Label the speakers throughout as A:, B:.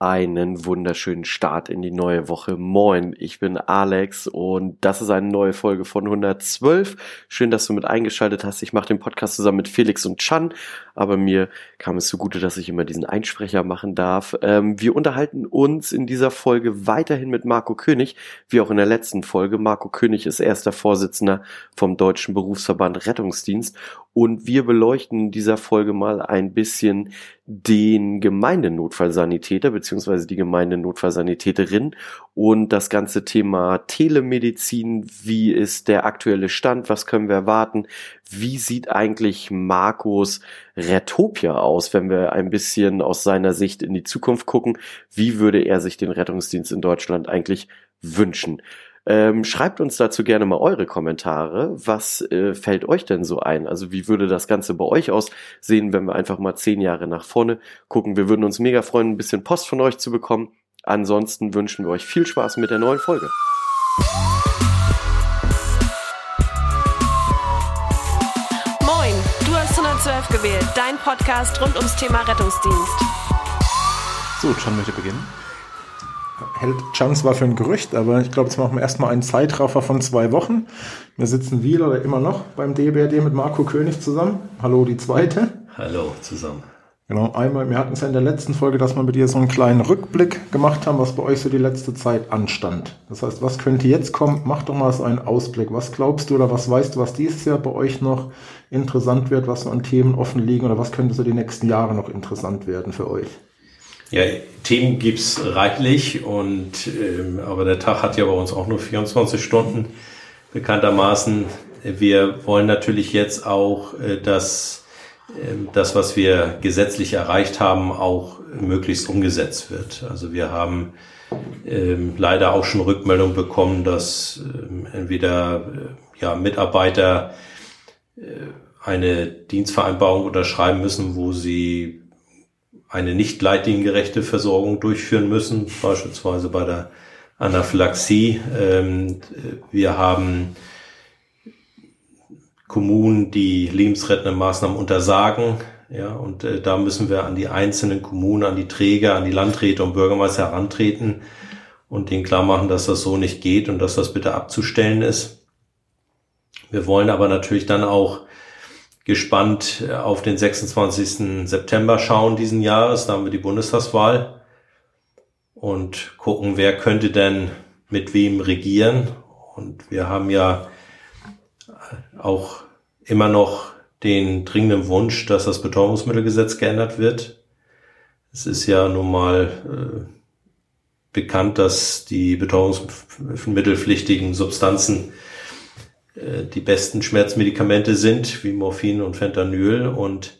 A: einen wunderschönen Start in die neue Woche. Moin, ich bin Alex und das ist eine neue Folge von 112. Schön, dass du mit eingeschaltet hast. Ich mache den Podcast zusammen mit Felix und Chan, aber mir kam es zugute, dass ich immer diesen Einsprecher machen darf. Ähm, wir unterhalten uns in dieser Folge weiterhin mit Marco König, wie auch in der letzten Folge. Marco König ist erster Vorsitzender vom Deutschen Berufsverband Rettungsdienst und wir beleuchten in dieser Folge mal ein bisschen den Gemeindenotfallsanitäter beziehungsweise die Gemeindenotfallsanitäterin und das ganze Thema Telemedizin. Wie ist der aktuelle Stand? Was können wir erwarten? Wie sieht eigentlich Markus Retopia aus, wenn wir ein bisschen aus seiner Sicht in die Zukunft gucken? Wie würde er sich den Rettungsdienst in Deutschland eigentlich wünschen? Ähm, schreibt uns dazu gerne mal eure Kommentare. Was äh, fällt euch denn so ein? Also wie würde das Ganze bei euch aussehen, wenn wir einfach mal zehn Jahre nach vorne gucken? Wir würden uns mega freuen, ein bisschen Post von euch zu bekommen. Ansonsten wünschen wir euch viel Spaß mit der neuen Folge.
B: Moin, du hast 112 gewählt, dein Podcast rund ums Thema Rettungsdienst.
C: So, John möchte beginnen hält Chan zwar für ein Gerücht, aber ich glaube, jetzt machen wir erstmal einen Zeitraffer von zwei Wochen. Wir sitzen wieder immer noch beim DBRD mit Marco König zusammen. Hallo, die zweite.
D: Hallo zusammen.
C: Genau, einmal, wir hatten es ja in der letzten Folge, dass wir mit dir so einen kleinen Rückblick gemacht haben, was bei euch so die letzte Zeit anstand. Das heißt, was könnte jetzt kommen? Mach doch mal so einen Ausblick. Was glaubst du oder was weißt du, was dieses Jahr bei euch noch interessant wird, was so an Themen offen liegen oder was könnte so die nächsten Jahre noch interessant werden für euch?
D: Ja, Themen gibt's reichlich und ähm, aber der Tag hat ja bei uns auch nur 24 Stunden bekanntermaßen. Wir wollen natürlich jetzt auch, äh, dass äh, das, was wir gesetzlich erreicht haben, auch möglichst umgesetzt wird. Also wir haben ähm, leider auch schon Rückmeldung bekommen, dass ähm, entweder äh, ja, Mitarbeiter äh, eine Dienstvereinbarung unterschreiben müssen, wo sie eine nicht leitliniengerechte Versorgung durchführen müssen, beispielsweise bei der Anaphylaxie. Ähm, wir haben Kommunen, die lebensrettende Maßnahmen untersagen. Ja, und äh, da müssen wir an die einzelnen Kommunen, an die Träger, an die Landräte und Bürgermeister herantreten und denen klar machen, dass das so nicht geht und dass das bitte abzustellen ist. Wir wollen aber natürlich dann auch gespannt auf den 26. September schauen diesen Jahres. Da haben wir die Bundestagswahl und gucken, wer könnte denn mit wem regieren. Und wir haben ja auch immer noch den dringenden Wunsch, dass das Betäubungsmittelgesetz geändert wird. Es ist ja nun mal äh, bekannt, dass die betäubungsmittelpflichtigen Substanzen äh, die besten Schmerzmedikamente sind, wie Morphin und Fentanyl und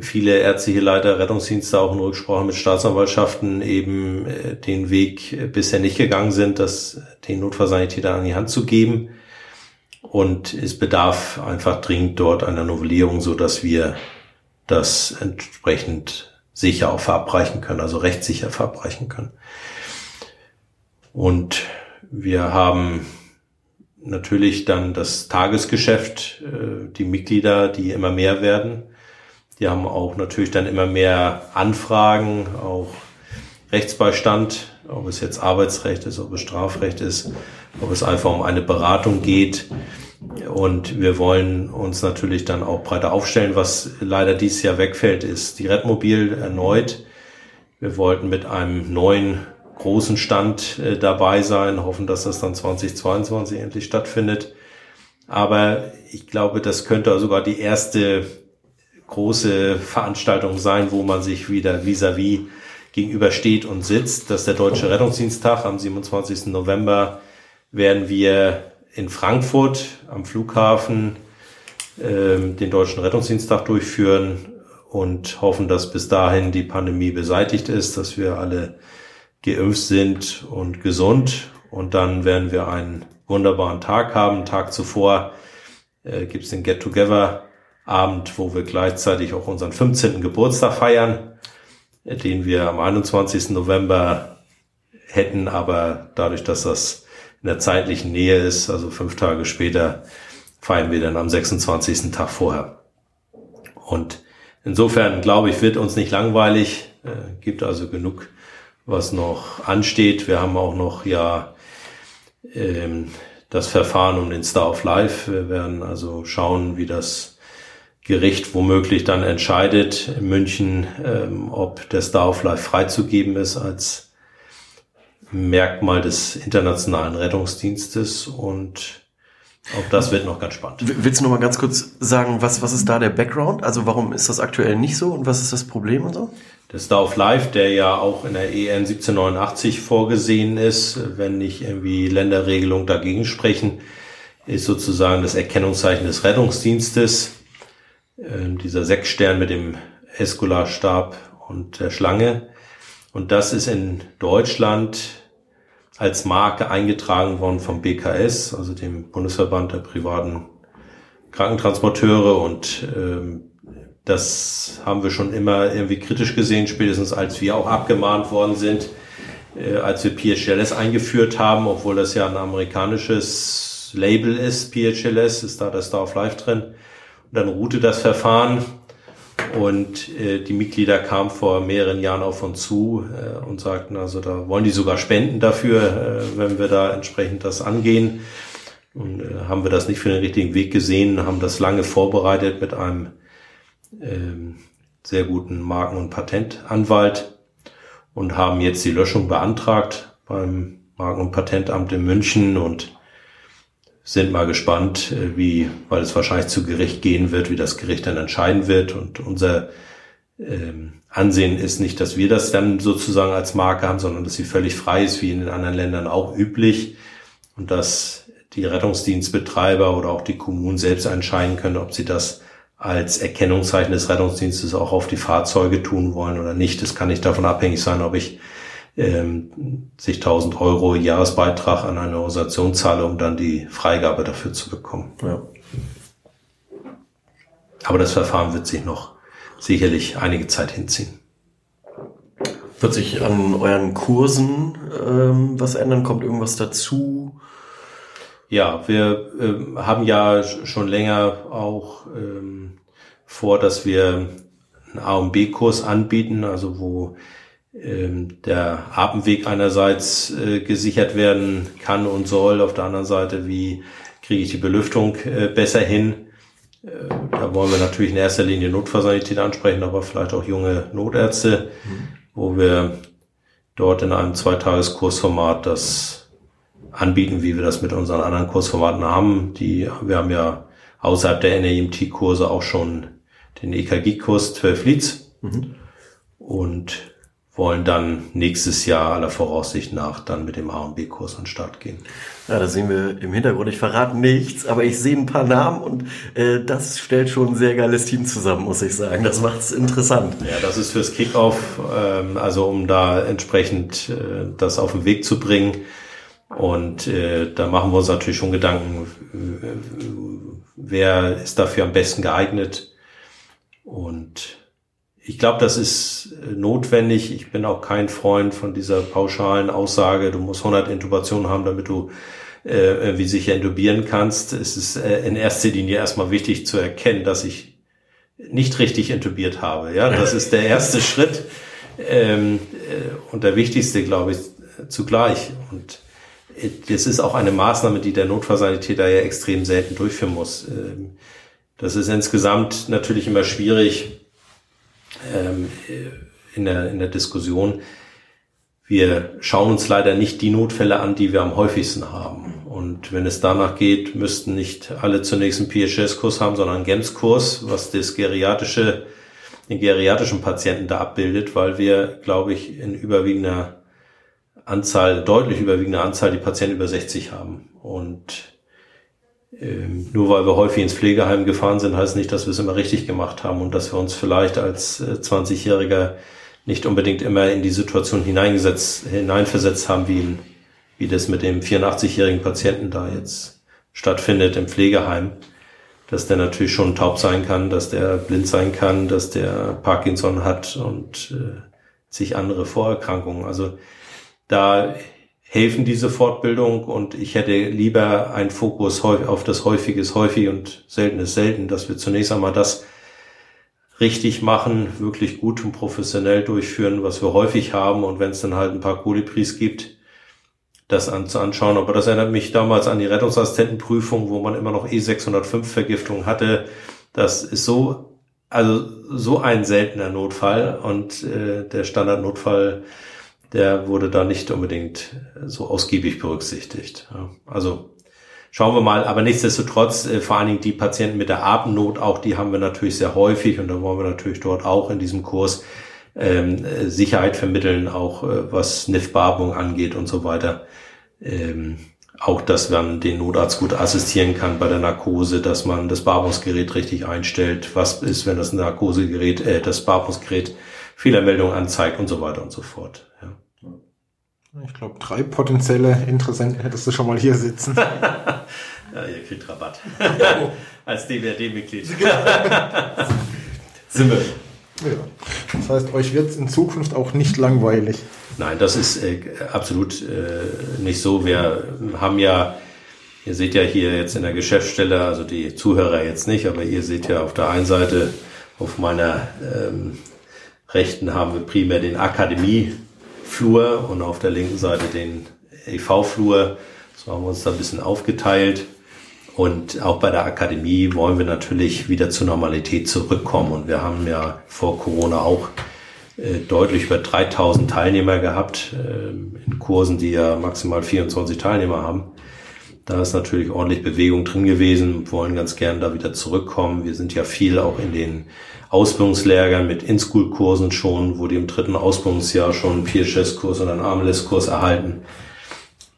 D: viele ärztliche Leiter, Rettungsdienste auch in Rücksprache mit Staatsanwaltschaften eben äh, den Weg bisher nicht gegangen sind, das den Notfallsanitätern an die Hand zu geben. Und es bedarf einfach dringend dort einer Novellierung, so dass wir das entsprechend sicher auch verabreichen können, also rechtssicher verabreichen können. Und wir haben natürlich dann das Tagesgeschäft, äh, die Mitglieder, die immer mehr werden. Die haben auch natürlich dann immer mehr Anfragen, auch Rechtsbeistand, ob es jetzt Arbeitsrecht ist, ob es Strafrecht ist, ob es einfach um eine Beratung geht. Und wir wollen uns natürlich dann auch breiter aufstellen. Was leider dieses Jahr wegfällt, ist die Redmobil erneut. Wir wollten mit einem neuen großen Stand äh, dabei sein, hoffen, dass das dann 2022 endlich stattfindet. Aber ich glaube, das könnte sogar die erste große Veranstaltung sein, wo man sich wieder vis-à-vis -vis gegenübersteht und sitzt. Das ist der Deutsche Rettungsdiensttag. Am 27. November werden wir in Frankfurt am Flughafen ähm, den Deutschen Rettungsdiensttag durchführen und hoffen, dass bis dahin die Pandemie beseitigt ist, dass wir alle geimpft sind und gesund. Und dann werden wir einen wunderbaren Tag haben. Tag zuvor äh, gibt es den Get-Together-Abend, wo wir gleichzeitig auch unseren 15. Geburtstag feiern, äh, den wir am 21. November hätten, aber dadurch, dass das in der zeitlichen Nähe ist, also fünf Tage später, feiern wir dann am 26. Tag vorher. Und insofern, glaube ich, wird uns nicht langweilig, äh, gibt also genug was noch ansteht. Wir haben auch noch ja ähm, das Verfahren um den Star of Life. Wir werden also schauen, wie das Gericht womöglich dann entscheidet in München, ähm, ob der Star of Life freizugeben ist als Merkmal des internationalen Rettungsdienstes und auch das wird noch ganz spannend.
A: Willst du noch mal ganz kurz sagen, was, was ist da der Background? Also warum ist das aktuell nicht so und was ist das Problem und so?
D: Der Star of Life, der ja auch in der EN 1789 vorgesehen ist, wenn nicht irgendwie Länderregelungen dagegen sprechen, ist sozusagen das Erkennungszeichen des Rettungsdienstes. Äh, dieser Sechsstern mit dem Escularstab und der Schlange. Und das ist in Deutschland als Marke eingetragen worden vom BKS, also dem Bundesverband der privaten Krankentransporteure. Und ähm, das haben wir schon immer irgendwie kritisch gesehen, spätestens als wir auch abgemahnt worden sind, äh, als wir PHLS eingeführt haben, obwohl das ja ein amerikanisches Label ist, PHLS, ist da das Star of Life drin. Und dann ruhte das Verfahren und äh, die Mitglieder kamen vor mehreren Jahren auf uns zu äh, und sagten, also da wollen die sogar spenden dafür, äh, wenn wir da entsprechend das angehen. Und äh, haben wir das nicht für den richtigen Weg gesehen, haben das lange vorbereitet mit einem ähm, sehr guten Marken- und Patentanwalt und haben jetzt die Löschung beantragt beim Marken- und Patentamt in München und sind mal gespannt, äh, wie, weil es wahrscheinlich zu Gericht gehen wird, wie das Gericht dann entscheiden wird. Und unser ähm, Ansehen ist nicht, dass wir das dann sozusagen als Marke haben, sondern dass sie völlig frei ist, wie in den anderen Ländern auch üblich. Und dass die Rettungsdienstbetreiber oder auch die Kommunen selbst entscheiden können, ob sie das als Erkennungszeichen des Rettungsdienstes auch auf die Fahrzeuge tun wollen oder nicht. Das kann nicht davon abhängig sein, ob ich ähm, sich 1000 Euro Jahresbeitrag an eine Organisation zahle, um dann die Freigabe dafür zu bekommen. Ja. Aber das Verfahren wird sich noch sicherlich einige Zeit hinziehen.
A: Wird sich an euren Kursen ähm, was ändern? Kommt irgendwas dazu?
D: Ja, wir ähm, haben ja schon länger auch ähm, vor, dass wir einen A und B-Kurs anbieten, also wo der Atemweg einerseits äh, gesichert werden kann und soll, auf der anderen Seite, wie kriege ich die Belüftung äh, besser hin. Äh, da wollen wir natürlich in erster Linie Notfallsanität ansprechen, aber vielleicht auch junge Notärzte, mhm. wo wir dort in einem Zweitageskursformat das anbieten, wie wir das mit unseren anderen Kursformaten haben. Die, wir haben ja außerhalb der NEMT-Kurse auch schon den EKG-Kurs 12 Leads. Mhm. Und wollen dann nächstes Jahr aller Voraussicht nach dann mit dem A und B-Kurs an den Start gehen.
A: Ja, da sehen wir im Hintergrund. Ich verrate nichts, aber ich sehe ein paar Namen und äh, das stellt schon ein sehr geiles Team zusammen, muss ich sagen. Das macht es interessant.
D: Ja, das ist fürs Kickoff, ähm, also um da entsprechend äh, das auf den Weg zu bringen. Und äh, da machen wir uns natürlich schon Gedanken, wer ist dafür am besten geeignet. Und ich glaube, das ist äh, notwendig. Ich bin auch kein Freund von dieser pauschalen Aussage, du musst 100 Intubationen haben, damit du äh, wie sicher intubieren kannst. Es ist äh, in erster Linie erstmal wichtig zu erkennen, dass ich nicht richtig intubiert habe. Ja, das ist der erste Schritt ähm, äh, und der wichtigste, glaube ich, zugleich. Und äh, das ist auch eine Maßnahme, die der Notfallsanitäter ja extrem selten durchführen muss. Ähm, das ist insgesamt natürlich immer schwierig ähm, in, der, in der Diskussion. Wir schauen uns leider nicht die Notfälle an, die wir am häufigsten haben. Und wenn es danach geht, müssten nicht alle zunächst einen PHS-Kurs haben, sondern einen GEMS-Kurs, was das geriatrische, den geriatrischen Patienten da abbildet, weil wir, glaube ich, in überwiegender Anzahl, deutlich überwiegender Anzahl die Patienten über 60 haben. Und ähm, nur weil wir häufig ins Pflegeheim gefahren sind, heißt nicht, dass wir es immer richtig gemacht haben und dass wir uns vielleicht als 20-Jähriger äh, nicht unbedingt immer in die Situation hineingesetzt, hineinversetzt haben, wie, wie das mit dem 84-jährigen Patienten da jetzt stattfindet im Pflegeheim. Dass der natürlich schon taub sein kann, dass der blind sein kann, dass der Parkinson hat und äh, sich andere Vorerkrankungen. Also da helfen diese Fortbildung und ich hätte lieber einen Fokus auf das Häufige ist häufig und Selten ist selten, dass wir zunächst einmal das richtig machen, wirklich gut und professionell durchführen, was wir häufig haben. Und wenn es dann halt ein paar Kolibris gibt, das anzuschauen. Aber das erinnert mich damals an die Rettungsassistentenprüfung, wo man immer noch E605 Vergiftung hatte. Das ist so, also so ein seltener Notfall und äh, der Standardnotfall, der wurde da nicht unbedingt so ausgiebig berücksichtigt. Also schauen wir mal. Aber nichtsdestotrotz, äh, vor allen Dingen die Patienten mit der Atemnot, auch die haben wir natürlich sehr häufig und da wollen wir natürlich dort auch in diesem Kurs ähm, Sicherheit vermitteln, auch äh, was NIF-Beatmung angeht und so weiter. Ähm, auch, dass man den Notarzt gut assistieren kann bei der Narkose, dass man das Beatmungsgerät richtig einstellt. Was ist, wenn das Narkosegerät, äh, das Beatmungsgerät Fehlermeldung anzeigt und so weiter und so fort. Ja.
C: Ich glaube, drei potenzielle Interessenten hättest du schon mal hier sitzen.
D: ja, ihr kriegt Rabatt. Als DWRD-Mitglied.
C: Sind wir. Ja. Das heißt, euch wird es in Zukunft auch nicht langweilig.
D: Nein, das ist äh, absolut äh, nicht so. Wir haben ja, ihr seht ja hier jetzt in der Geschäftsstelle, also die Zuhörer jetzt nicht, aber ihr seht ja auf der einen Seite auf meiner ähm, rechten haben wir primär den Akademieflur und auf der linken Seite den EV-Flur. So haben wir uns da ein bisschen aufgeteilt. Und auch bei der Akademie wollen wir natürlich wieder zur Normalität zurückkommen. Und wir haben ja vor Corona auch äh, deutlich über 3000 Teilnehmer gehabt äh, in Kursen, die ja maximal 24 Teilnehmer haben. Da ist natürlich ordentlich Bewegung drin gewesen, wollen ganz gern da wieder zurückkommen. Wir sind ja viel auch in den Ausbildungslehrgern mit In-School-Kursen schon, wo die im dritten Ausbildungsjahr schon einen Peer-Chess-Kurs und einen Armless-Kurs erhalten.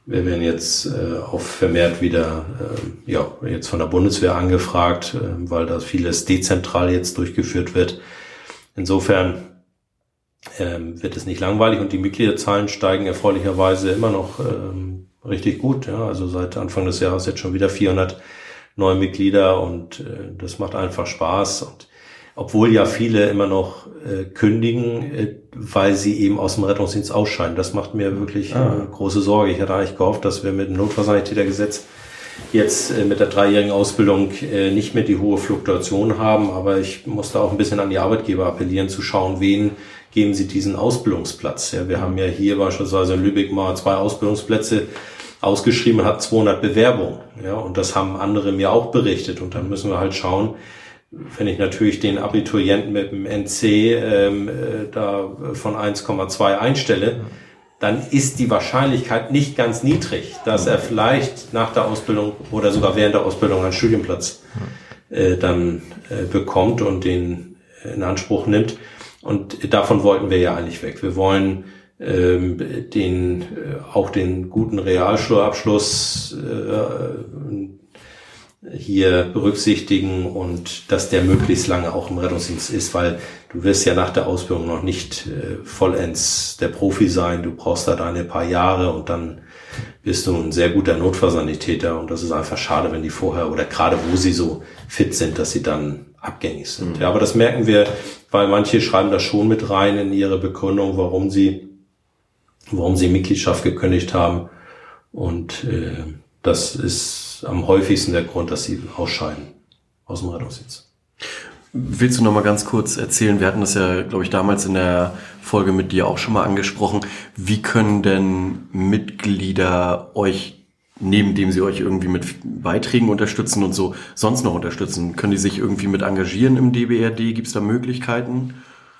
D: Wir werden jetzt äh, auch vermehrt wieder, äh, ja, jetzt von der Bundeswehr angefragt, äh, weil da vieles dezentral jetzt durchgeführt wird. Insofern ähm, wird es nicht langweilig und die Mitgliederzahlen steigen erfreulicherweise immer noch ähm, richtig gut. Ja? Also seit Anfang des Jahres jetzt schon wieder 400 neue Mitglieder und äh, das macht einfach Spaß. Und obwohl ja viele immer noch äh, kündigen, äh, weil sie eben aus dem Rettungsdienst ausscheiden. Das macht mir wirklich ah. äh, große Sorge. Ich hatte eigentlich gehofft, dass wir mit dem Notfallsanitätergesetz jetzt äh, mit der dreijährigen Ausbildung äh, nicht mehr die hohe Fluktuation haben, aber ich musste auch ein bisschen an die Arbeitgeber appellieren, zu schauen, wen geben sie diesen Ausbildungsplatz. Ja, wir haben ja hier beispielsweise in Lübeck mal zwei Ausbildungsplätze ausgeschrieben und hat 200 Bewerbungen. Ja, und das haben andere mir auch berichtet. Und dann müssen wir halt schauen, wenn ich natürlich den Abiturienten mit dem NC ähm, äh, da von 1,2 einstelle, dann ist die Wahrscheinlichkeit nicht ganz niedrig, dass er vielleicht nach der Ausbildung oder sogar während der Ausbildung einen Studienplatz äh, dann äh, bekommt und den in Anspruch nimmt. Und davon wollten wir ja eigentlich weg. Wir wollen ähm, den äh, auch den guten Realschulabschluss äh, hier berücksichtigen und dass der möglichst lange auch im Rettungsdienst ist, weil du wirst ja nach der Ausbildung noch nicht äh, vollends der Profi sein. Du brauchst da deine paar Jahre und dann bist du ein sehr guter Notfallsanitäter und das ist einfach schade, wenn die vorher oder gerade wo sie so fit sind, dass sie dann abgängig sind. Mhm. Ja, aber das merken wir, weil manche schreiben das schon mit rein in ihre Begründung, warum sie, warum sie Mitgliedschaft gekündigt haben und äh, das ist am häufigsten der Grund, dass sie ausscheiden aus dem Rettungsdienst.
A: Willst du noch mal ganz kurz erzählen? Wir hatten das ja, glaube ich, damals in der Folge mit dir auch schon mal angesprochen. Wie können denn Mitglieder euch, neben dem sie euch irgendwie mit Beiträgen unterstützen und so, sonst noch unterstützen? Können die sich irgendwie mit engagieren im DBRD? Gibt es da Möglichkeiten?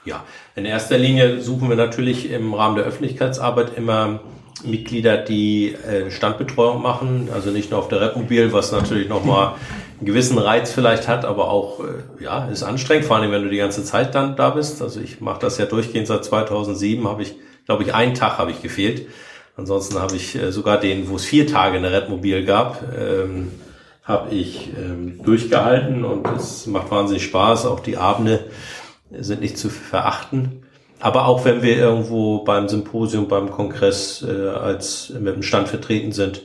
D: Ja, in erster Linie suchen wir natürlich im Rahmen der Öffentlichkeitsarbeit immer Mitglieder, die äh, Standbetreuung machen, also nicht nur auf der Redmobil, was natürlich nochmal einen gewissen Reiz vielleicht hat, aber auch, äh, ja, ist anstrengend, vor allem wenn du die ganze Zeit dann da bist. Also ich mache das ja durchgehend seit 2007, habe ich, glaube ich, einen Tag habe ich gefehlt. Ansonsten habe ich äh, sogar den, wo es vier Tage eine Redmobil gab, ähm, habe ich ähm, durchgehalten und es macht wahnsinnig Spaß. Auch die Abende sind nicht zu verachten. Aber auch wenn wir irgendwo beim Symposium, beim Kongress äh, als mit dem Stand vertreten sind,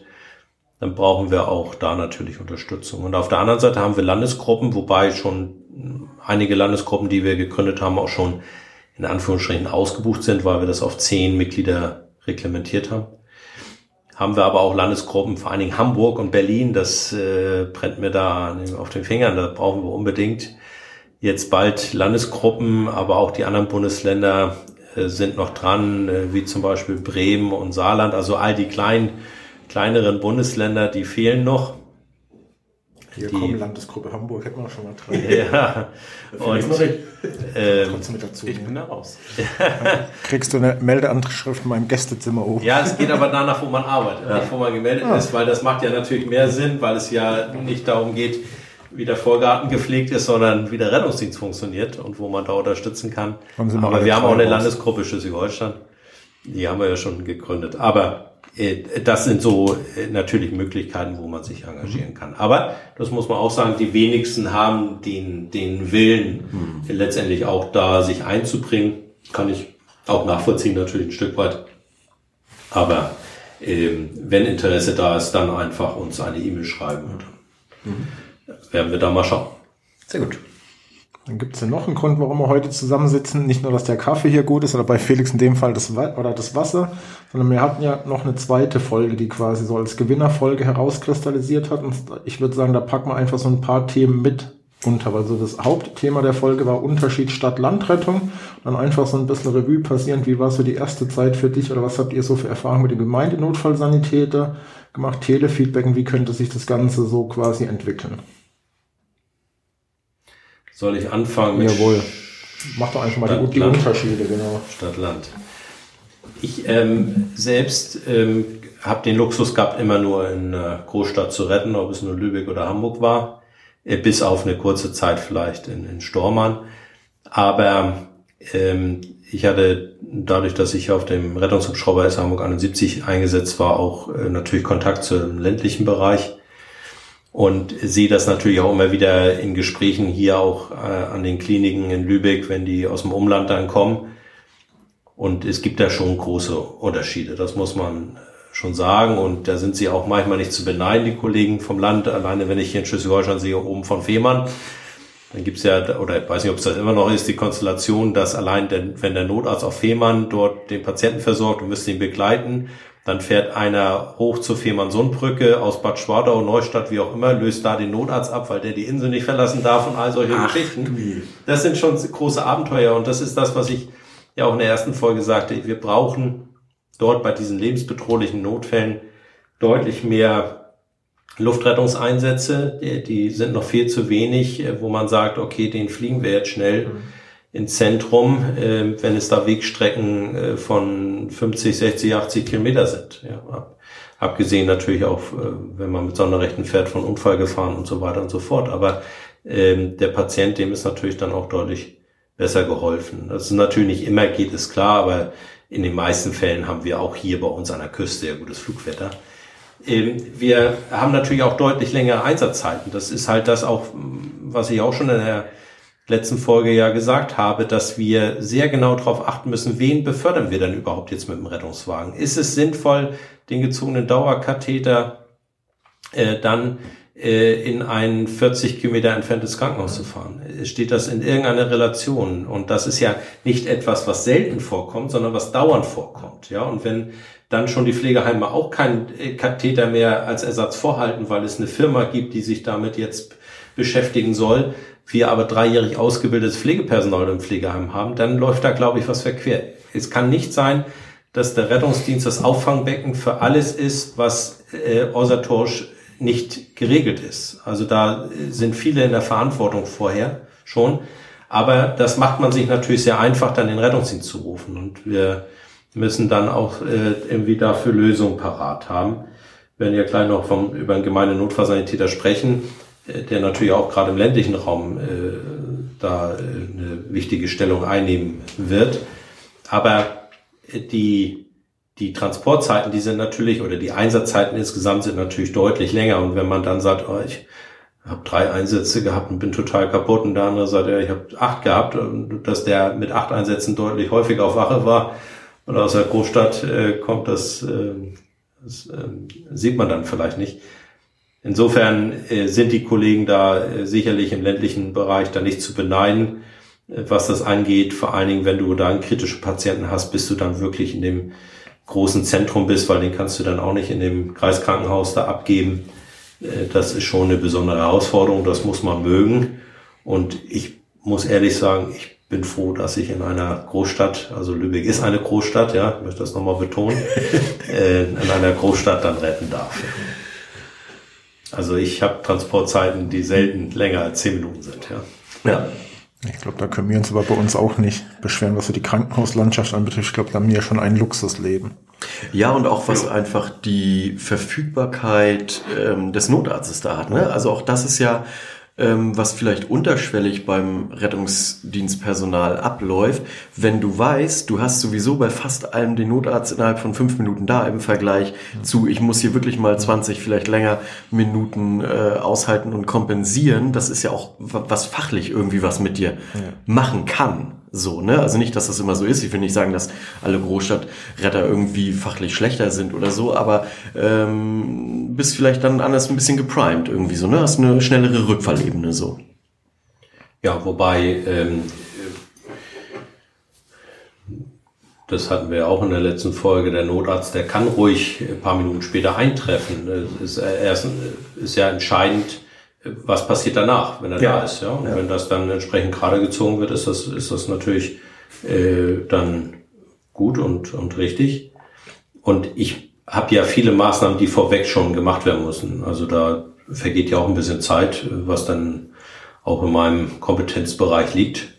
D: dann brauchen wir auch da natürlich Unterstützung. Und auf der anderen Seite haben wir Landesgruppen, wobei schon einige Landesgruppen, die wir gegründet haben, auch schon in Anführungsstrichen ausgebucht sind, weil wir das auf zehn Mitglieder reglementiert haben. Haben wir aber auch Landesgruppen, vor allen Dingen Hamburg und Berlin, das äh, brennt mir da auf den Fingern, da brauchen wir unbedingt jetzt bald Landesgruppen, aber auch die anderen Bundesländer äh, sind noch dran, äh, wie zum Beispiel Bremen und Saarland, also all die kleinen, kleineren Bundesländer, die fehlen noch.
C: Hier
D: Die-
C: kommen Landesgruppe Hamburg, hätten wir schon mal dran.
D: Ja, und ähm,
C: Trotzdem mit dazu.
A: Ich bin da raus.
C: Kriegst du eine Meldeanschrift in meinem Gästezimmer oben?
D: ja, es geht aber danach, wo man arbeitet, nicht wo man gemeldet ist, weil das macht ja natürlich mehr Sinn, weil es ja nicht darum geht, wie der Vorgarten gepflegt ist, sondern wie der Rettungsdienst funktioniert und wo man da unterstützen kann. Aber wir haben auch eine. Landesgruppe Schleswig-Holstein. Die haben wir ja schon gegründet. Aber äh, das sind so äh, natürlich Möglichkeiten, wo man sich engagieren kann. Aber das muss man auch sagen, die wenigsten haben den, den Willen, letztendlich auch da sich einzubringen. Kann ich auch nachvollziehen, natürlich ein Stück weit. Aber ähm, wenn Interesse da ist, dann einfach uns eine E-Mail schreiben dann werden wir da mal schauen.
A: Sehr gut.
C: Dann gibt es ja noch einen Grund, warum wir heute zusammensitzen. Nicht nur, dass der Kaffee hier gut ist oder bei Felix in dem Fall das, oder das Wasser, sondern wir hatten ja noch eine zweite Folge, die quasi so als Gewinnerfolge herauskristallisiert hat. Und ich würde sagen, da packen wir einfach so ein paar Themen mit unter. Also das Hauptthema der Folge war Unterschied Stadt-Land-Rettung. Dann einfach so ein bisschen Revue passierend, wie war so die erste Zeit für dich oder was habt ihr so für Erfahrungen mit dem Gemeindenotfallsanitäter gemacht, Telefeedback und wie könnte sich das Ganze so quasi entwickeln?
D: Soll ich anfangen mit
C: Jawohl. Mach doch einfach mal die,
D: Stadt,
C: die
D: Land.
C: Unterschiede, genau.
D: Stadt, Land. Ich ähm, selbst ähm, habe den Luxus gehabt, immer nur in einer Großstadt zu retten, ob es nur Lübeck oder Hamburg war, äh, bis auf eine kurze Zeit vielleicht in, in Stormann. Aber ähm, ich hatte dadurch, dass ich auf dem Rettungshubschrauber S Hamburg 71 eingesetzt war, auch äh, natürlich Kontakt zum ländlichen Bereich und sehe das natürlich auch immer wieder in Gesprächen hier auch äh, an den Kliniken in Lübeck, wenn die aus dem Umland dann kommen. Und es gibt da schon große Unterschiede, das muss man schon sagen. Und da sind sie auch manchmal nicht zu beneiden, die Kollegen vom Land. Alleine wenn ich hier in Schleswig-Holstein sehe, oben von Fehmarn, dann gibt's ja, oder ich weiß nicht, ob es das immer noch ist, die Konstellation, dass allein, der, wenn der Notarzt auf Fehmarn dort den Patienten versorgt und müsste ihn begleiten, dann fährt einer hoch zur Fehmarn-Sundbrücke aus Bad Schwartau, Neustadt, wie auch immer, löst da den Notarzt ab, weil der die Insel nicht verlassen darf und all solche Geschichten. Das sind schon große Abenteuer und das ist das, was ich ja auch in der ersten Folge sagte. Wir brauchen dort bei diesen lebensbedrohlichen Notfällen deutlich mehr Luftrettungseinsätze. Die, die sind noch viel zu wenig, äh, wo man sagt, okay, den fliegen wir jetzt schnell ins Zentrum, äh, wenn es da Wegstrecken äh, von 50, 60, 80 Kilometer sind. Ja, ab, abgesehen natürlich auch, äh, wenn man mit Sonderrechten fährt, von Unfallgefahren und so weiter und so fort. Aber ähm, der Patient, dem ist natürlich dann auch deutlich besser geholfen. Das ist natürlich nicht immer geht, ist klar, aber in den meisten Fällen haben wir auch hier bei uns an der Küste ja gutes Flugwetter. Ähm, Wir haben natürlich auch deutlich längere Einsatzzeiten. Das ist halt das auch, was ich auch schon in der letzten Folge ja gesagt habe, dass wir sehr genau darauf achten müssen, wen befördern wir denn überhaupt jetzt mit dem Rettungswagen? Ist es sinnvoll, den gezogenen Dauerkatheter äh, dann äh, in ein 40 Kilometer entferntes Krankenhaus zu fahren? Steht das in irgendeiner Relation? Und das ist ja nicht etwas, was selten vorkommt, sondern was dauernd vorkommt. Ja, und wenn dann schon die Pflegeheime auch keinen äh, Katheter mehr als Ersatz vorhalten, weil es eine Firma gibt, die sich damit jetzt beschäftigen soll, wir aber dreijährig ausgebildetes Pflegepersonal im Pflegeheim haben, dann läuft da, glaube ich, was verquer. Es kann nicht sein, dass der Rettungsdienst das Auffangbecken für alles ist, was äh, organisatorisch nicht geregelt ist. Also da äh, sind viele in der Verantwortung vorher schon. Aber das macht man sich natürlich sehr einfach, dann den Rettungsdienst zu rufen. Und wir müssen dann auch äh, irgendwie dafür Lösungen parat haben. Wir werden ja gleich noch vom, über einen gemeinen Notfallsanitäter sprechen, äh, der natürlich auch gerade im ländlichen Raum äh, da äh, eine wichtige Stellung einnehmen wird. Aber äh, die, die Transportzeiten, die sind natürlich, oder die Einsatzzeiten insgesamt sind natürlich deutlich länger. Und wenn man dann sagt, oh, ich habe drei Einsätze gehabt und bin total kaputt, und der andere sagt, ja, ich habe acht gehabt, und dass der mit acht Einsätzen deutlich häufiger auf Wache war und aus der Großstadt äh, kommt, das, äh, das äh, sieht man dann vielleicht nicht. Insofern äh, sind die Kollegen da äh, sicherlich im ländlichen Bereich da nicht zu beneiden, äh, was das angeht. Vor allen Dingen, wenn du da einen kritischen Patienten hast, bis du dann wirklich in dem großen Zentrum bist, weil den kannst du dann auch nicht in dem Kreiskrankenhaus da abgeben. Äh, das ist schon eine besondere Herausforderung, das muss man mögen. Und ich muss ehrlich sagen, ich bin froh, dass ich in einer Großstadt, also Lübeck ist eine Großstadt, ja, ich möchte das nochmal betonen, äh, in einer Großstadt dann retten darf. Also ich habe Transportzeiten, die selten länger als zehn Minuten sind, ja.
C: Ja. Ich glaube, da können wir uns aber bei uns auch nicht beschweren, was so die Krankenhauslandschaft anbetrifft. Ich glaube, da haben wir ja schon ein Luxusleben.
A: Ja, und auch was einfach die Verfügbarkeit ähm, des Notarztes da hat. Ne? Also auch das ist ja ähm, was vielleicht unterschwellig beim Rettungsdienstpersonal abläuft, wenn du weißt, du hast sowieso bei fast allem den Notarzt innerhalb von fünf Minuten da im Vergleich zu, ich muss hier wirklich mal 20, vielleicht länger Minuten äh, aushalten und kompensieren. Das ist ja auch was fachlich irgendwie was mit dir ja. machen kann. So, ne? Also nicht, dass das immer so ist. Ich will nicht sagen, dass alle Großstadtretter irgendwie fachlich schlechter sind oder so, aber ähm, bist vielleicht dann anders ein bisschen geprimed irgendwie so, ne? Hast eine schnellere Rückfallebene so.
D: Ja, wobei, ähm, das hatten wir auch in der letzten Folge, der Notarzt, der kann ruhig ein paar Minuten später eintreffen. Das ist, erst, ist ja entscheidend, was passiert danach, wenn er ja. da ist. Ja? Und ja. wenn das dann entsprechend gerade gezogen wird, ist das, ist das natürlich äh, dann gut und, und richtig. Und ich habe ja viele Maßnahmen, die vorweg schon gemacht werden müssen. Also da vergeht ja auch ein bisschen Zeit, was dann auch in meinem Kompetenzbereich liegt.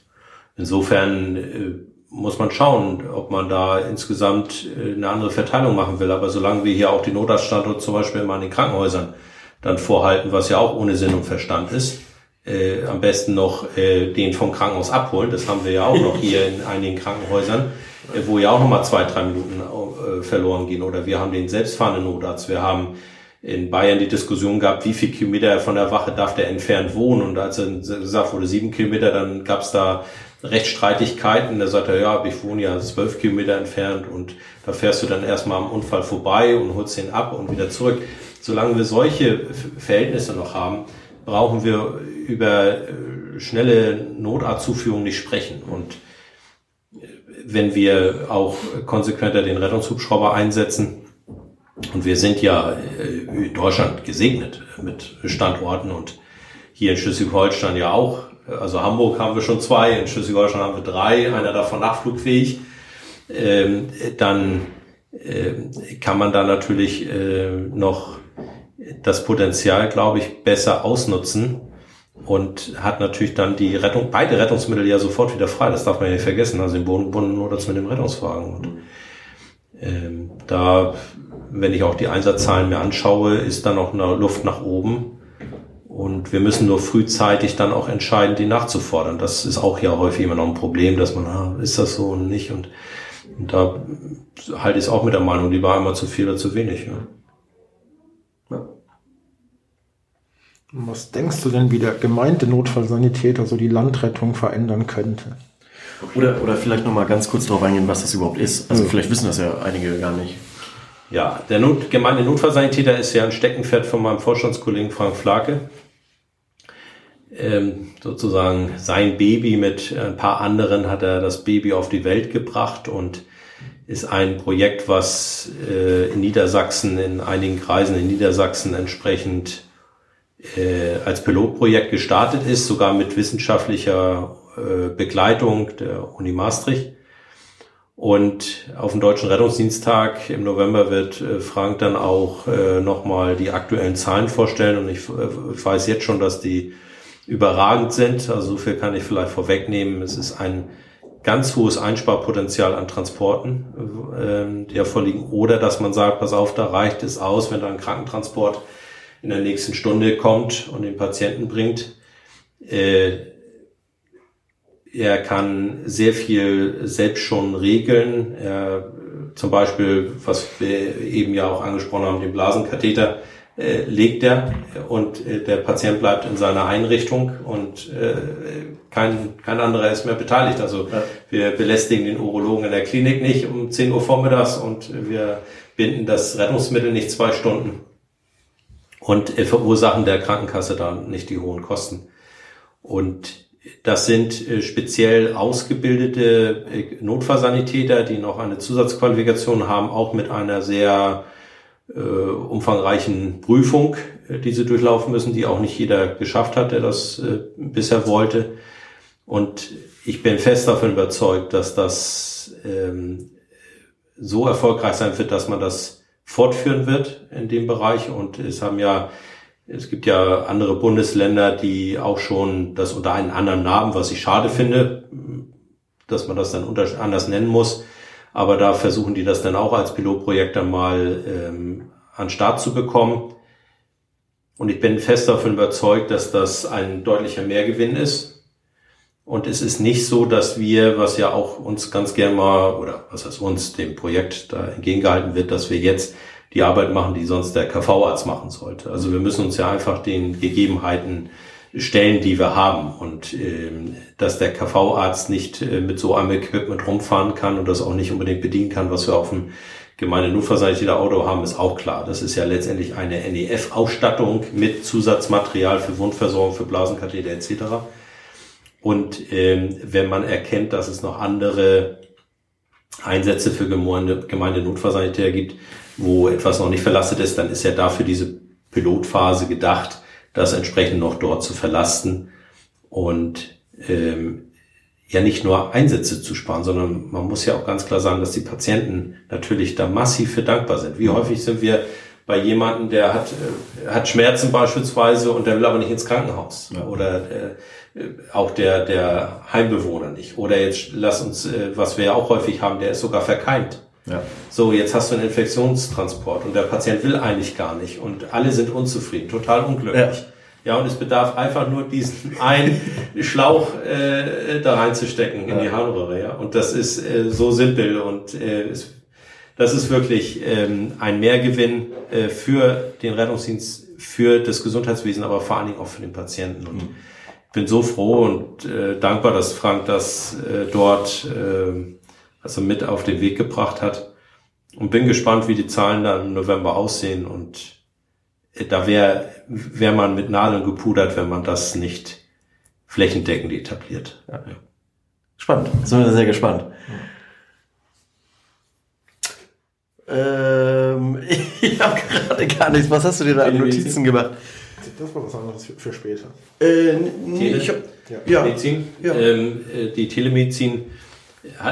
D: Insofern äh, muss man schauen, ob man da insgesamt äh, eine andere Verteilung machen will. Aber solange wir hier auch die Notarztstandort zum Beispiel immer in den Krankenhäusern dann vorhalten, was ja auch ohne Sinn und Verstand ist. Äh, am besten noch äh, den vom Krankenhaus abholen. Das haben wir ja auch noch hier in einigen Krankenhäusern, äh, wo ja auch noch mal zwei, drei Minuten äh, verloren gehen. Oder wir haben den selbstfahrenden Notarzt. Wir haben in Bayern die Diskussion gehabt, wie viel Kilometer von der Wache darf der entfernt wohnen. Und als er gesagt wurde, sieben Kilometer, dann gab es da Rechtsstreitigkeiten. Da sagt er, ja, ich wohne ja zwölf Kilometer entfernt und da fährst du dann erstmal am Unfall vorbei und holst den ab und wieder zurück solange wir solche Verhältnisse noch haben, brauchen wir über äh, schnelle Notarztzuführung nicht sprechen. Und äh, wenn wir auch konsequenter den Rettungshubschrauber einsetzen, und wir sind ja äh, in Deutschland gesegnet mit Standorten und hier in Schleswig-Holstein ja auch. Also Hamburg haben wir schon zwei, in Schleswig-Holstein haben wir drei, einer davon nachflugfähig. Ähm, dann kann man da natürlich noch das Potenzial, glaube ich, besser ausnutzen und hat natürlich dann die Rettung, beide Rettungsmittel ja sofort wieder frei. Das darf man ja nicht vergessen. Also den Bodenbunden oder mit dem Rettungswagen. Und ähm, da, wenn ich auch die Einsatzzahlen mir anschaue, ist da noch eine Luft nach oben. Und wir müssen nur frühzeitig dann auch entscheiden, die nachzufordern. Das ist auch ja häufig immer noch ein Problem, dass man, ah, ist das so und nicht? Und, und da halte ich es auch mit der Meinung, die war immer zu viel oder zu wenig. Ja.
C: Was denkst du denn, wie der gemeinte Notfallsanitäter so die Landrettung verändern könnte?
A: Oder, oder vielleicht nochmal ganz kurz darauf eingehen, was das überhaupt ist. Also ja. vielleicht wissen das ja einige gar nicht.
D: Ja, der Not, gemeine Notfallsanitäter ist ja ein Steckenpferd von meinem Vorstandskollegen Frank Flake. Ähm, sozusagen sein Baby mit ein paar anderen hat er das Baby auf die Welt gebracht und ist ein Projekt, was äh, in Niedersachsen, in einigen Kreisen in Niedersachsen entsprechend äh, als Pilotprojekt gestartet ist, sogar mit wissenschaftlicher äh, Begleitung der Uni Maastricht. Und auf dem Deutschen Rettungsdiensttag im November wird äh, Frank dann auch äh, nochmal die aktuellen Zahlen vorstellen. Und ich, äh, weiß jetzt schon, dass die überragend sind. Also so viel kann ich vielleicht vorwegnehmen. Es ist ein ganz hohes Einsparpotenzial an Transporten, äh, die vorliegen. Oder dass man sagt, pass auf, da reicht es aus, wenn da ein Krankentransport in der nächsten Stunde kommt und den Patienten bringt. Äh, er kann sehr viel selbst schon regeln. Er, zum Beispiel, was wir eben ja auch angesprochen haben, den Blasenkatheter äh, legt er und äh, der Patient bleibt in seiner Einrichtung und äh, kein, kein anderer ist mehr beteiligt. Also ja. wir belästigen den Urologen in der Klinik nicht um 10 Uhr vormittags und wir binden das Rettungsmittel nicht zwei Stunden und äh, verursachen der Krankenkasse dann nicht die hohen Kosten. Und das sind äh, speziell ausgebildete äh, Notfallsanitäter, die noch eine Zusatzqualifikation haben, auch mit einer sehr äh, umfangreichen Prüfung, äh, die sie durchlaufen müssen, die auch nicht jeder geschafft hat, der das bisher wollte. Und ich bin fest davon überzeugt, dass das ähm, so erfolgreich sein wird, dass man das fortführen wird in dem Bereich. Und es haben ja, es gibt ja andere Bundesländer, die auch schon das unter einem anderen Namen, was ich schade finde, dass man das dann anders nennen muss. Aber da versuchen die das dann auch als Pilotprojekt dann mal ähm, an Start zu bekommen. Und ich bin fest davon überzeugt, dass das ein deutlicher Mehrgewinn ist. Und es ist nicht so, dass wir, was ja auch uns ganz gern mal, oder was heißt uns, dem Projekt da entgegengehalten wird, dass wir jetzt die Arbeit machen, die sonst der KV-Arzt machen sollte. Also wir müssen uns ja einfach den Gegebenheiten stellen, die wir haben. Und ähm, dass der KV-Arzt nicht äh, mit so einem Equipment rumfahren kann und das auch nicht unbedingt bedienen kann, was wir auf dem Gemeinde-Notfallsanitäter Auto haben, ist auch klar. Das ist ja letztendlich eine NEF-Ausstattung mit Zusatzmaterial für Wundversorgung, für Blasenkatheter etc. Und ähm, wenn man erkennt, dass es noch andere Einsätze für Gemeinde, Gemeinde gibt, wo etwas noch nicht verlastet ist, dann ist ja dafür diese Pilotphase gedacht, das entsprechend noch dort zu verlasten und ähm, ja nicht nur Einsätze zu sparen, sondern man muss ja auch ganz klar sagen, dass die Patienten natürlich da massiv für dankbar sind. Wie häufig sind wir bei jemandem, der hat, äh, hat Schmerzen beispielsweise und der will aber nicht ins Krankenhaus. Ja. Oder äh, auch der, der Heimbewohner nicht. Oder jetzt lass uns, äh, was wir ja auch häufig haben, der ist sogar verkeimt. Ja. So, jetzt hast du einen Infektionstransport und der Patient will eigentlich gar nicht und alle sind unzufrieden, total unglücklich. Ja. Ja, und es bedarf einfach nur diesen einen Schlauch äh, da reinzustecken in ja. die Harnröhre. Ja. Und das ist äh, so simpel und äh, es, das ist wirklich ähm, ein Mehrgewinn äh, für den Rettungsdienst, für das Gesundheitswesen, aber vor allen Dingen auch für den Patienten. Und mhm. ich bin so froh und äh, dankbar, dass Frank das äh, dort äh, also mit auf den Weg gebracht hat. Und bin gespannt, wie die Zahlen dann im November aussehen. Und äh, da wäre wär man mit Nadeln gepudert, wenn man das nicht flächendeckend etabliert. Ja.
A: Spannend. Sind wir sehr gespannt. Ähm, ich habe gerade gar nichts. Was hast du dir da an Notizen gemacht?
C: Das war was anderes für, für später.
D: Äh, nee, ich hab, ja. ja. Medizin. Ja. Ähm, äh, die Telemedizin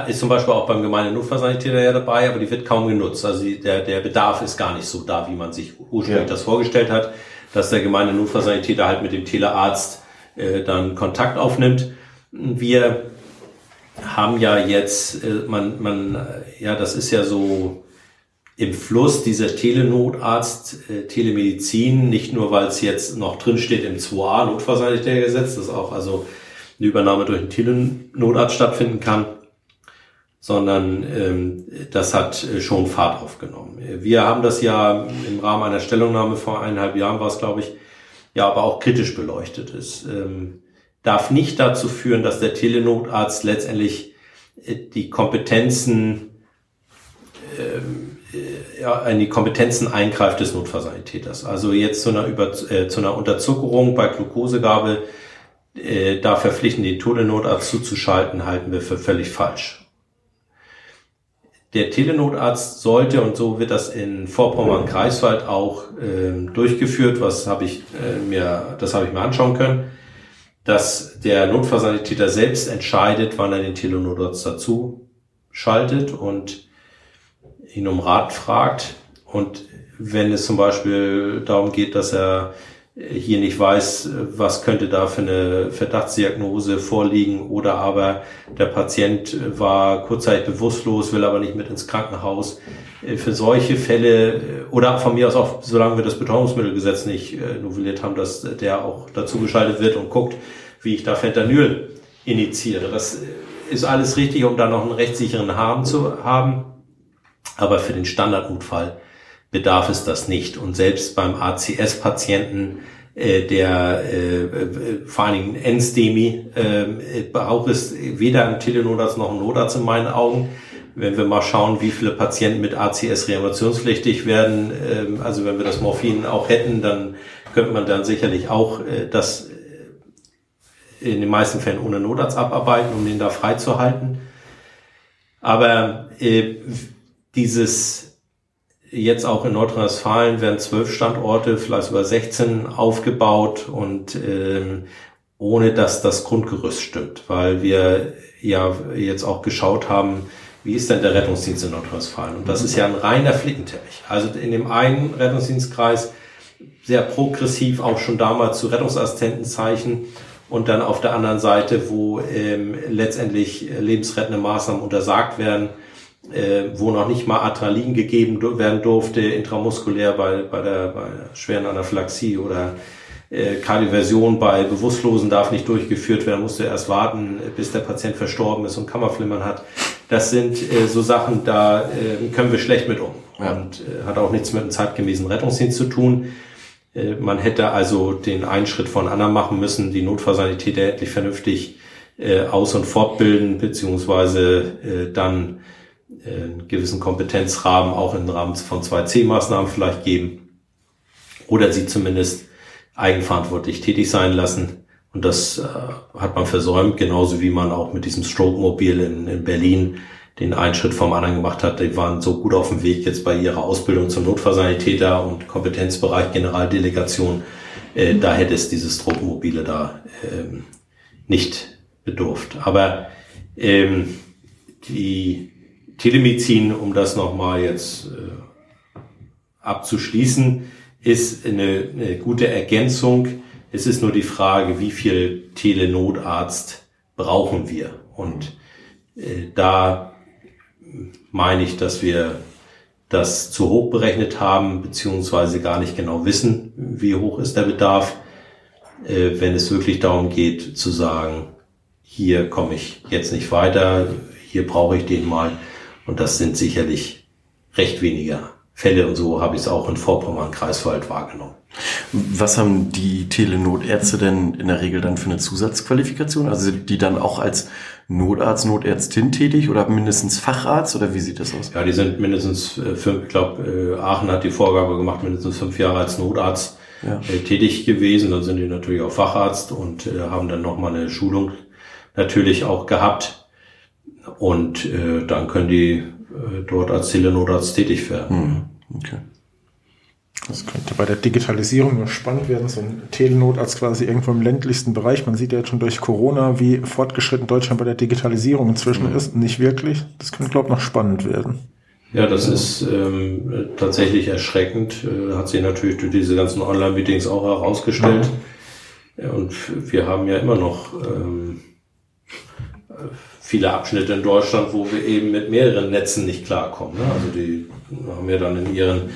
D: ist zum Beispiel auch beim Gemeindenotfallsanitäter ja dabei, aber die wird kaum genutzt. Also der, der Bedarf ist gar nicht so da, wie man sich ursprünglich ja. das vorgestellt hat, dass der Gemeindenotfallsanitäter halt mit dem Telearzt äh, dann Kontakt aufnimmt. Wir haben ja jetzt, äh, man, man, äh, ja, das ist ja so im Fluss dieser Telenotarzt, äh, Telemedizin, nicht nur, weil es jetzt noch drin steht im 2a Notfallsanitätergesetz, dass auch also eine Übernahme durch einen Telenotarzt stattfinden kann, sondern ähm, das hat äh, schon Fahrt aufgenommen. Wir haben das ja im Rahmen einer Stellungnahme vor eineinhalb Jahren war es, glaube ich, ja, aber auch kritisch beleuchtet. Es ähm, darf nicht dazu führen, dass der Telenotarzt letztendlich äh, die Kompetenzen ähm, äh, ja, in die Kompetenzen eingreift des Notfallsanitäters. Also jetzt zu einer, Über äh, zu einer Unterzuckerung bei Glukosegabe äh, da verpflichten, den Telenotarzt zuzuschalten, halten wir für völlig falsch der Telenotarzt sollte, und so wird das in Vorpommern-Greifswald auch ähm, durchgeführt, was habe ich äh, mir, das habe ich mir anschauen können, dass der Notfallsanitäter selbst entscheidet, wann er den Telenotarzt dazu schaltet und ihn um Rat fragt. Und wenn es zum Beispiel darum geht, dass er hier nicht weiß, was könnte da für eine Verdachtsdiagnose vorliegen oder aber der Patient war kurzzeitig bewusstlos, will aber nicht mit ins Krankenhaus. Für solche Fälle oder von mir aus auch, solange wir das Betäubungsmittelgesetz nicht äh, novelliert haben, dass der auch dazu geschaltet wird und guckt, wie ich da Fentanyl initiiere. Das ist alles richtig, um da noch einen rechtssicheren Rahmen zu haben. Aber für den Standardnotfall bedarf es das nicht. Und selbst beim ACS-Patienten, äh, der äh, äh, vor allen Dingen Endstemi, äh, braucht es weder ein Telenotarzt noch ein Notarzt in meinen Augen. Wenn wir mal schauen, wie viele Patienten mit ACS reanimationspflichtig werden, äh, also wenn wir das Morphin auch hätten, dann könnte man dann sicherlich auch äh, das in den meisten Fällen ohne Notarzt abarbeiten, um den da freizuhalten. Aber äh, dieses Jetzt auch in Nordrhein-Westfalen werden zwölf Standorte, vielleicht sogar 16 aufgebaut und ähm, ohne dass das Grundgerüst stimmt, weil wir ja jetzt auch geschaut haben, wie ist denn der Rettungsdienst in Nordrhein-Westfalen? Und das ist ja ein reiner Flickenteppich. Also in dem einen Rettungsdienstkreis sehr progressiv auch schon damals zu Rettungsassistentenzeichen und dann auf der anderen Seite, wo ähm, letztendlich lebensrettende Maßnahmen untersagt werden, äh, wo noch nicht mal Adrenalin gegeben werden durfte, intramuskulär bei, bei, der, bei der schweren Anaphylaxie oder äh, Kardioversion bei Bewusstlosen darf nicht durchgeführt werden, musste erst warten, bis der Patient verstorben ist und Kammerflimmern hat. Das sind äh, so Sachen, da äh, können wir schlecht mit um ja. und äh, hat auch nichts mit einem zeitgemäßen Rettungsdienst zu tun. Äh, man hätte also den einen Schritt von anderen machen müssen, die Notfallsanitäter endlich vernünftig äh, aus- und fortbilden, beziehungsweise äh, dann einen gewissen Kompetenzrahmen auch im Rahmen von 2C-Maßnahmen vielleicht geben. Oder sie zumindest eigenverantwortlich tätig sein lassen. Und das äh, hat man versäumt, genauso wie man auch mit diesem Stroke-Mobil in, in Berlin den einen Schritt vom anderen gemacht hat. Die waren so gut auf dem Weg jetzt bei ihrer Ausbildung zum Notfallsanitäter und Kompetenzbereich Generaldelegation. Äh, da hätte es dieses Stroke-Mobile da ähm, nicht bedurft. Aber ähm, die Telemedizin, um das nochmal jetzt äh, abzuschließen, ist eine, eine gute Ergänzung. Es ist nur die Frage, wie viel Telenotarzt brauchen wir? Und äh, da meine ich, dass wir das zu hoch berechnet haben, beziehungsweise gar nicht genau wissen, wie hoch ist der Bedarf, äh, wenn es wirklich darum geht zu sagen, hier komme ich jetzt nicht weiter, hier brauche ich den mal. Und das sind sicherlich recht weniger Fälle und so habe ich es auch in Vorpommern-Kreiswald wahrgenommen.
A: Was haben die Telenotärzte denn in der Regel dann für eine Zusatzqualifikation? Also die dann auch als Notarzt, Notärztin tätig oder mindestens Facharzt oder wie sieht das aus?
D: Ja, die sind mindestens äh, fünf, ich glaube, äh, Aachen hat die Vorgabe gemacht, mindestens fünf Jahre als Notarzt ja. Äh, tätig gewesen. Dann sind die natürlich auch Facharzt und haben dann nochmal eine Schulung natürlich auch gehabt. Und dann können die dort als Telenotarzt tätig werden.
A: Hm. Okay.
C: Das könnte bei der Digitalisierung nur spannend werden, so ein Telenot als quasi irgendwo im ländlichsten Bereich. Man sieht ja jetzt schon durch Corona, wie fortgeschritten Deutschland bei der Digitalisierung inzwischen mhm. ist. Nicht wirklich. Das könnte, glaube ich, noch spannend werden.
D: Ja, das ist ähm, tatsächlich erschreckend. Äh, hat sich natürlich durch diese ganzen Online-Meetings auch herausgestellt. Mhm. Ja, und wir haben ja immer noch ähm, viele Abschnitte in Deutschland, wo wir eben mit mehreren Netzen nicht klarkommen. Ne? Also die haben ja dann in ihren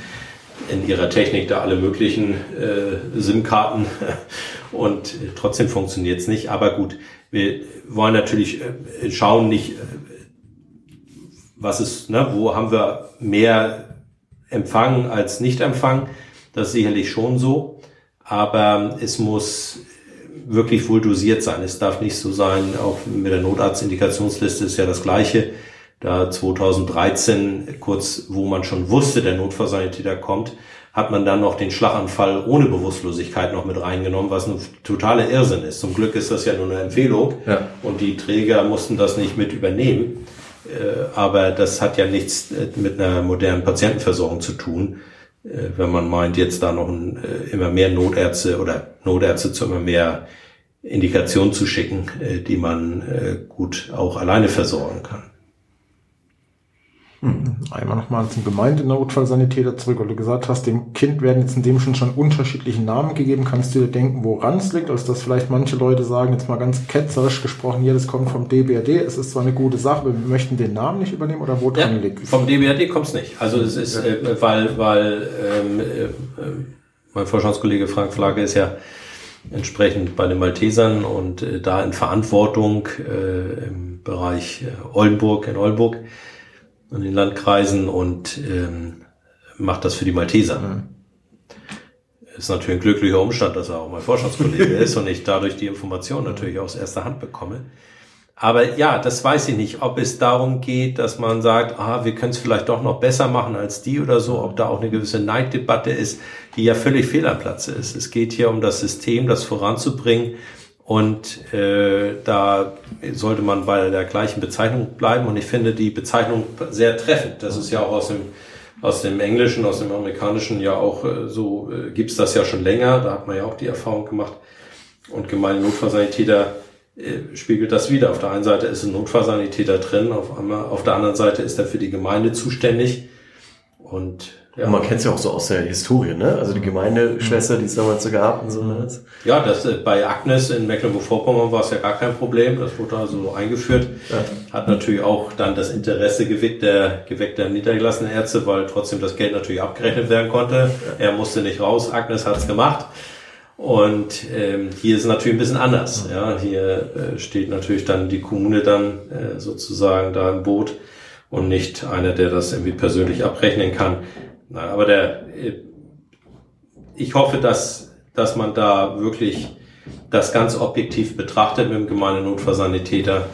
D: in ihrer Technik da alle möglichen äh, SIM-Karten und trotzdem funktioniert es nicht. Aber gut, wir wollen natürlich äh, schauen nicht, äh, was ist, ne, wo haben wir mehr Empfang als Nicht-Empfang. Das ist sicherlich schon so. Aber es muss wirklich wohl dosiert sein. Es darf nicht so sein, auch mit der Notarztindikationsliste ist ja das Gleiche. Da 2013, kurz wo man schon wusste, der Notfallsanitäter kommt, hat man dann noch den Schlaganfall ohne Bewusstlosigkeit noch mit reingenommen, was ein totaler Irrsinn ist. Zum Glück ist das ja nur eine Empfehlung ja. und die Träger mussten das nicht mit übernehmen. Äh, aber das hat ja nichts äh, mit einer modernen Patientenversorgung zu tun. Äh, wenn man meint, jetzt da noch ein, äh, immer mehr Notärzte oder Notärzte zu immer mehr Indikationen zu schicken, äh, die man gut auch alleine versorgen kann.
C: Hm, einmal nochmal zum Gemeindenotfallsanitäter zurück, weil du gesagt hast, dem Kind werden jetzt in dem schon schon unterschiedliche Namen gegeben. Kannst du dir denken, woran es liegt? Also dass vielleicht manche Leute sagen, jetzt mal ganz ketzerisch gesprochen, hier, das kommt vom DBRD, es ist zwar eine gute Sache, aber wir möchten den Namen nicht übernehmen oder wo dran ja, liegt
D: Vom DBRD kommt es nicht. Also es ist, äh, weil, weil ähm, äh, mein Forschungskollege Frank Flagge ist ja entsprechend bei den Maltesern und äh, da in Verantwortung äh, im Bereich äh, Oldenburg, in Oldenburg in den Landkreisen und ähm, macht das für die Malteser. Mhm. Ist natürlich ein glücklicher Umstand, dass er auch mein Forschungskollege ist und ich dadurch die Information natürlich aus erster Hand bekomme. Aber ja, das weiß ich nicht, ob es darum geht, dass man sagt, ah, wir können es vielleicht doch noch besser machen als die oder so, ob da auch eine gewisse Neiddebatte ist, die ja völlig fehl am Platze ist. Es geht hier um das System, das voranzubringen und äh, da sollte man bei der gleichen Bezeichnung bleiben. Und ich finde die Bezeichnung sehr treffend. Das ist ja auch aus dem, aus dem Englischen, aus dem Amerikanischen ja auch äh, so, äh, gibt's das ja schon länger. Da hat man ja auch die Erfahrung gemacht. Und gemeine Notfallsanitäter äh, spiegelt das wieder. Auf der einen Seite ist ein Notfallsanitäter drin, auf, einmal, auf der anderen Seite ist er für die Gemeinde zuständig. Und
A: ja. Und man kennt es ja auch so aus der Historie, ne? Also die Gemeindeschwester, die es damals so gab und so. Ne?
D: Ja, das äh, bei Agnes in Mecklenburg-Vorpommern war es ja gar kein Problem. Das wurde also eingeführt. Ja. Hat natürlich auch dann das Interesse geweckt der, geweckt der niedergelassenen Ärzte, weil trotzdem das Geld natürlich abgerechnet werden konnte. Ja. Er musste nicht raus, Agnes hat es gemacht. Und ähm, hier ist es natürlich ein bisschen anders. Ja, hier äh, steht natürlich dann die Kommune dann äh, sozusagen da im Boot und nicht einer, der das irgendwie persönlich abrechnen kann. Nein, aber der, äh, ich hoffe, dass, dass man da wirklich das ganz objektiv betrachtet mit dem gemeinen Notfallsanitäter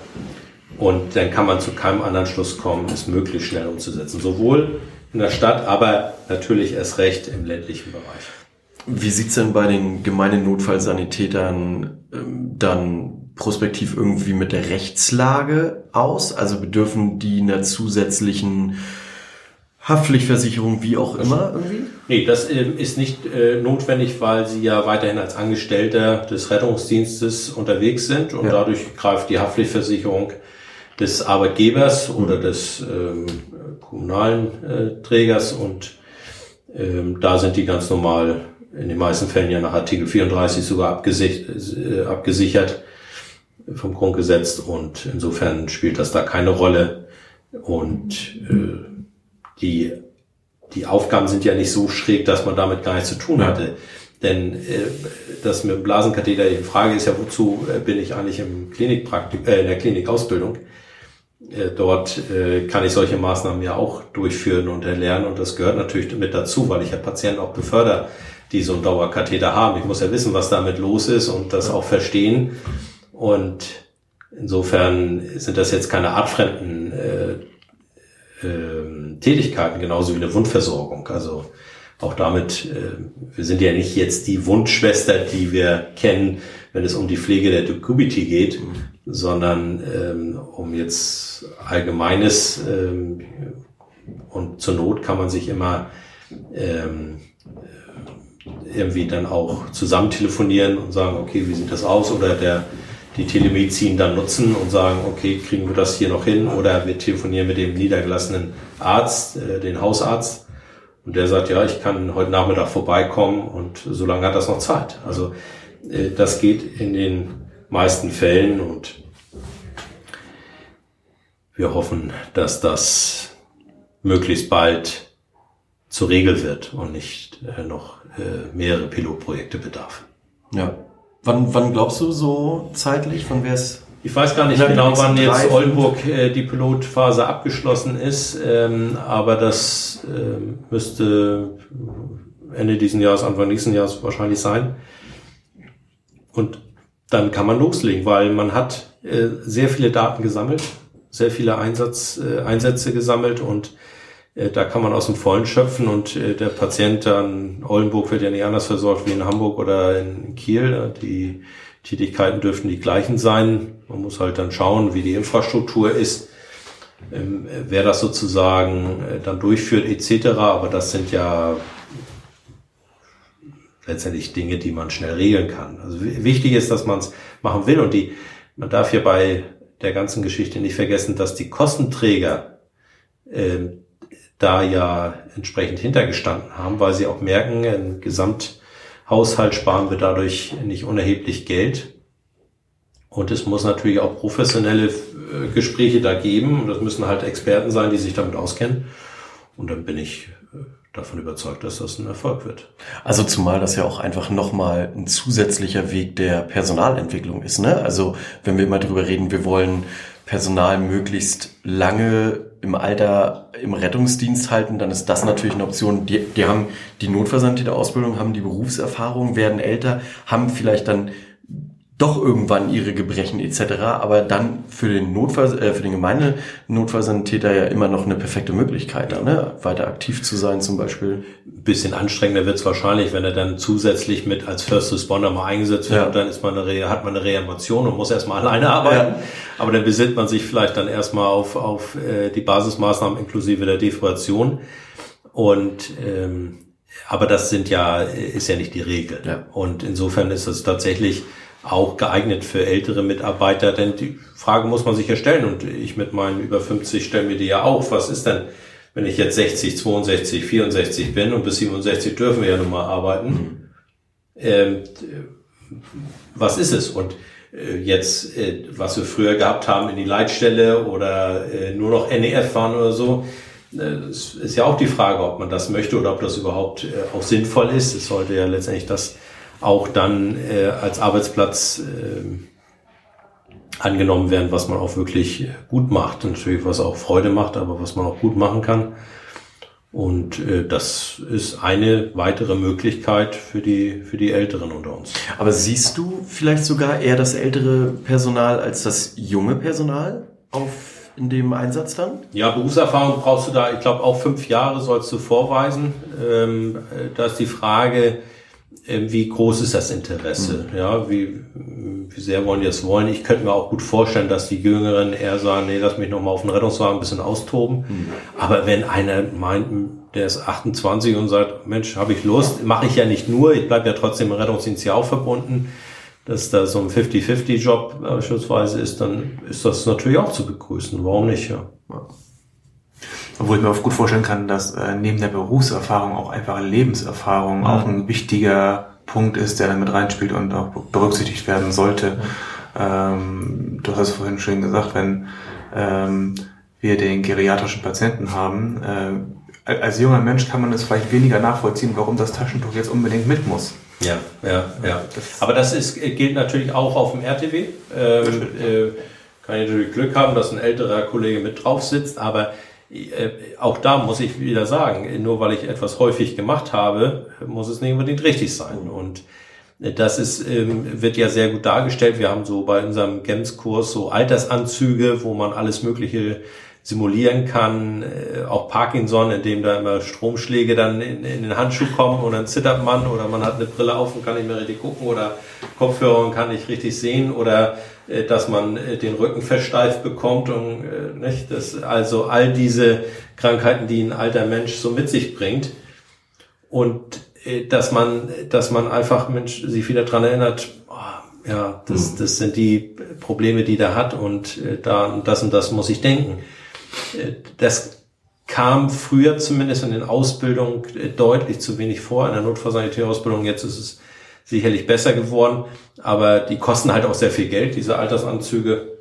D: und dann kann man zu keinem anderen Schluss kommen, es möglichst schnell umzusetzen. Sowohl in der Stadt, aber natürlich erst recht im ländlichen Bereich.
A: Wie sieht's denn bei den gemeinen Notfallsanitätern ähm, dann prospektiv irgendwie mit der Rechtslage aus? Also bedürfen die einer zusätzlichen Haftpflichtversicherung, wie auch immer irgendwie?
D: Nee, das äh, ist nicht äh, notwendig, weil sie ja weiterhin als Angestellter des Rettungsdienstes unterwegs sind und ja. dadurch greift die Haftpflichtversicherung des Arbeitgebers oder mhm. des ähm, kommunalen äh, Trägers und ähm, da sind die ganz normal in den meisten Fällen ja nach Artikel 34 sogar abgesichert, äh, abgesichert vom Grundgesetz und insofern spielt das da keine Rolle und äh, die die Aufgaben sind ja nicht so schräg, dass man damit gar nichts zu tun hatte. Denn äh, das mit Blasenkatheter, die Frage ist ja, wozu äh, bin ich eigentlich im Klinikpraktik, äh, in der Klinikausbildung? Äh, dort äh, kann ich solche Maßnahmen ja auch durchführen und erlernen und das gehört natürlich mit dazu, weil ich ja Patienten auch befördere, die so einen Dauerkatheter haben. Ich muss ja wissen, was damit los ist und das auch verstehen. Und insofern sind das jetzt keine artfremden äh, äh, Tätigkeiten, genauso wie eine Wundversorgung. Also auch damit, äh, wir sind ja nicht jetzt die Wundschwester, die wir kennen, wenn es um die Pflege der Decubity geht, mhm. sondern ähm, um jetzt allgemeines ähm, und zur Not kann man sich immer ähm, irgendwie dann auch zusammen telefonieren und sagen, okay, wie sieht das aus? Oder der, die Telemedizin dann nutzen und sagen, okay, kriegen wir das hier noch hin? Oder wir telefonieren mit dem niedergelassenen Arzt, äh, den Hausarzt. Und der sagt, ja, ich kann heute Nachmittag vorbeikommen und so lange hat das noch Zeit. Also äh, das geht in den meisten Fällen und wir hoffen, dass das möglichst bald zur Regel wird und nicht äh, noch äh, mehrere Pilotprojekte bedarf.
A: Ja. Wann, wann glaubst du so zeitlich, wann wäre es?
D: Ich weiß gar nicht genau, wann jetzt Oldenburg äh, die Pilotphase abgeschlossen ist, ähm, aber das äh, müsste Ende diesen Jahres, Anfang nächsten Jahres wahrscheinlich sein. Und dann kann man loslegen, weil man hat äh, sehr viele Daten gesammelt, sehr viele Einsatz, äh, Einsätze gesammelt und da kann man aus dem Vollen schöpfen und äh, der Patient an Oldenburg wird ja nicht anders versorgt wie in Hamburg oder in Kiel. Die Tätigkeiten dürften die gleichen sein. Man muss halt dann schauen, wie die Infrastruktur ist, ähm, wer das sozusagen äh, dann durchführt etc. Aber das sind ja letztendlich Dinge, die man schnell regeln kann. Also wichtig ist, dass man es machen will und die, man darf hier bei der ganzen Geschichte nicht vergessen, dass die Kostenträger äh, da ja entsprechend hintergestanden haben, weil sie auch merken, im Gesamthaushalt sparen wir dadurch nicht unerheblich Geld. Und es muss natürlich auch professionelle äh, Gespräche da geben. Und das müssen halt Experten sein, die sich damit auskennen. Und dann bin ich äh, davon überzeugt, dass das ein Erfolg wird.
A: Also zumal das ja auch einfach nochmal ein zusätzlicher Weg der Personalentwicklung ist. Ne? Also wenn wir immer drüber reden, wir wollen Personal möglichst lange im Alter im Rettungsdienst halten, dann ist das natürlich eine Option. Die, die haben die Notversandtäter-Ausbildung, haben die Berufserfahrung, werden älter, haben vielleicht dann doch irgendwann ihre Gebrechen etc. Aber dann für den Notfall, äh, für den gemeine Notfallsanitäter ja immer noch eine perfekte Möglichkeit, da, ne? weiter aktiv zu sein zum Beispiel.
D: Ein bisschen anstrengender wird es wahrscheinlich, wenn er dann zusätzlich mit als First Responder mal eingesetzt wird. Ja. Dann ist man eine, hat man eine Reanimation und muss erstmal alleine arbeiten. Ja. Aber dann besinnt man sich vielleicht dann erstmal auf, auf äh, die Basismaßnahmen inklusive der Defibrillation. Und ähm, aber das sind ja, ist ja nicht die Regel. Ja. Und insofern ist es tatsächlich auch geeignet für ältere Mitarbeiter, denn die Frage muss man sich ja stellen und ich mit meinen über 50 stelle mir die ja auf. Was ist denn, wenn ich jetzt 60, 62, 64 bin und bis 67 dürfen wir ja nun mal arbeiten? Mhm. Ähm, was ist es? Und äh, jetzt, äh, was wir früher gehabt haben in die Leitstelle oder äh, nur noch NEF waren oder so, es ist ja auch die Frage, ob man das möchte oder ob das überhaupt auch sinnvoll ist. Es sollte ja letztendlich das auch dann als Arbeitsplatz angenommen werden, was man auch wirklich gut macht. Und natürlich, was auch Freude macht, aber was man auch gut machen kann. Und äh, das ist eine weitere Möglichkeit für die, für die Älteren unter uns.
A: Aber siehst du vielleicht sogar eher das ältere Personal als das junge Personal auf in dem Einsatz dann?
D: Ja, Berufserfahrung brauchst du da, ich glaube, auch fünf Jahre sollst du vorweisen. Ähm, da ist die Frage, äh, wie groß ist das Interesse? Mhm. Ja, wie, wie sehr wollen die es wollen? Ich könnte mir auch gut vorstellen, dass die Jüngeren eher sagen, nee, lass mich noch mal auf den Rettungswagen ein bisschen austoben. Mhm. Aber wenn einer meint, der ist 28 und sagt, Mensch, habe ich Lust, mache ich ja nicht nur, ich bleibe ja trotzdem im Rettungsdienst ja auch verbunden, dass da so ein 50-50-Job beispielsweise ist, dann ist das natürlich auch zu begrüßen. Warum nicht? Ja.
E: Obwohl ich mir auch gut vorstellen kann, dass äh, neben der Berufserfahrung auch einfach Lebenserfahrung mhm. auch ein wichtiger Punkt ist, der damit reinspielt und auch berücksichtigt werden sollte. Ähm, du hast vorhin schön gesagt, wenn ähm, wir den geriatrischen Patienten haben, äh, als junger Mensch kann man es vielleicht weniger nachvollziehen, warum das Taschentuch jetzt unbedingt mit muss.
D: Ja, ja, ja. Aber das ist, gilt natürlich auch auf dem RTW. Ähm, äh, kann ich natürlich Glück haben, dass ein älterer Kollege mit drauf sitzt, aber auch da muss ich wieder sagen, nur weil ich etwas häufig gemacht habe, muss es nicht unbedingt richtig sein. Und äh, das ist, ähm, wird ja sehr gut dargestellt. Wir haben so bei unserem GEMS-Kurs so Altersanzüge, wo man alles Mögliche simulieren kann, äh, auch Parkinson, indem da immer Stromschläge dann in, in, den Handschuh kommen und dann zittert man oder man hat eine Brille auf und kann nicht mehr richtig gucken oder Kopfhörer und kann nicht richtig sehen oder äh, dass man äh, den Rücken versteift bekommt und äh, nicht, das, also all diese Krankheiten, die ein alter Mensch so mit sich bringt und äh, dass man, dass man einfach Mensch sich wieder dran erinnert, oh, ja, das, mhm. das sind die Probleme, die der hat und äh, da das und das muss ich denken. Das kam früher zumindest in den Ausbildungen deutlich zu wenig vor, in der Notfallsanitärausbildung. Jetzt ist es sicherlich besser geworden, aber die kosten halt auch sehr viel Geld, diese Altersanzüge.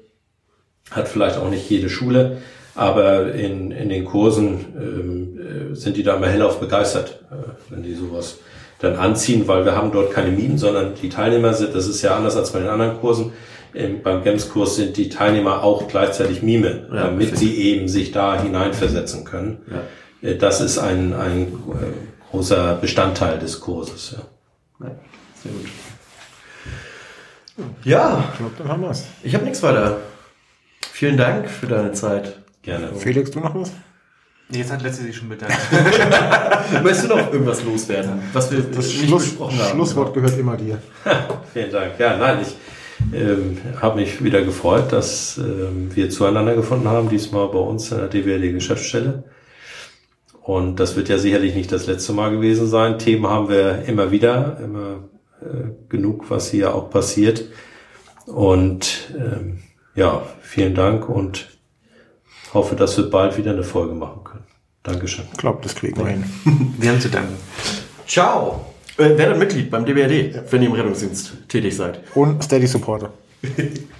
D: Hat vielleicht auch nicht jede Schule, aber in, in den Kursen ähm, sind die da immer hellauf begeistert, äh, wenn die sowas dann anziehen, weil wir haben dort keine Mieten, sondern die Teilnehmer sind, das ist ja anders als bei den anderen Kursen, im, beim GEMS-Kurs sind die Teilnehmer auch gleichzeitig Mime, ja, damit sie eben sich da hineinversetzen können. Ja. Äh, das ist ein, ein äh, großer Bestandteil des Kurses. Ja. ja sehr gut.
A: Ja, ich glaube, dann haben wir es. Ich habe nichts weiter. Vielen Dank für deine Zeit.
D: Gerne.
C: Felix, du noch was?
E: Jetzt hat letzte sich schon bedankt.
A: Möchtest du noch irgendwas loswerden,
C: was wir das Schluss, besprochen haben? Schlusswort gehört immer dir.
D: Vielen Dank. Ja, nein, ich ähm, habe mich wieder gefreut, dass ähm, wir zueinander gefunden haben, diesmal bei uns in der DWL Geschäftsstelle. Und das wird ja sicherlich nicht das letzte Mal gewesen sein. Themen haben wir immer wieder, immer genug, was hier auch passiert. Und ähm, ja, vielen Dank und hoffe, dass wir bald wieder eine Folge machen können. Dankeschön.
C: Ich glaube, das kriegen wir hin.
E: Wir haben zu danken.
A: Ciao. Äh, werdet Mitglied beim DBRD, wenn ihr im Rettungsdienst tätig seid.
C: Und Steady Supporter.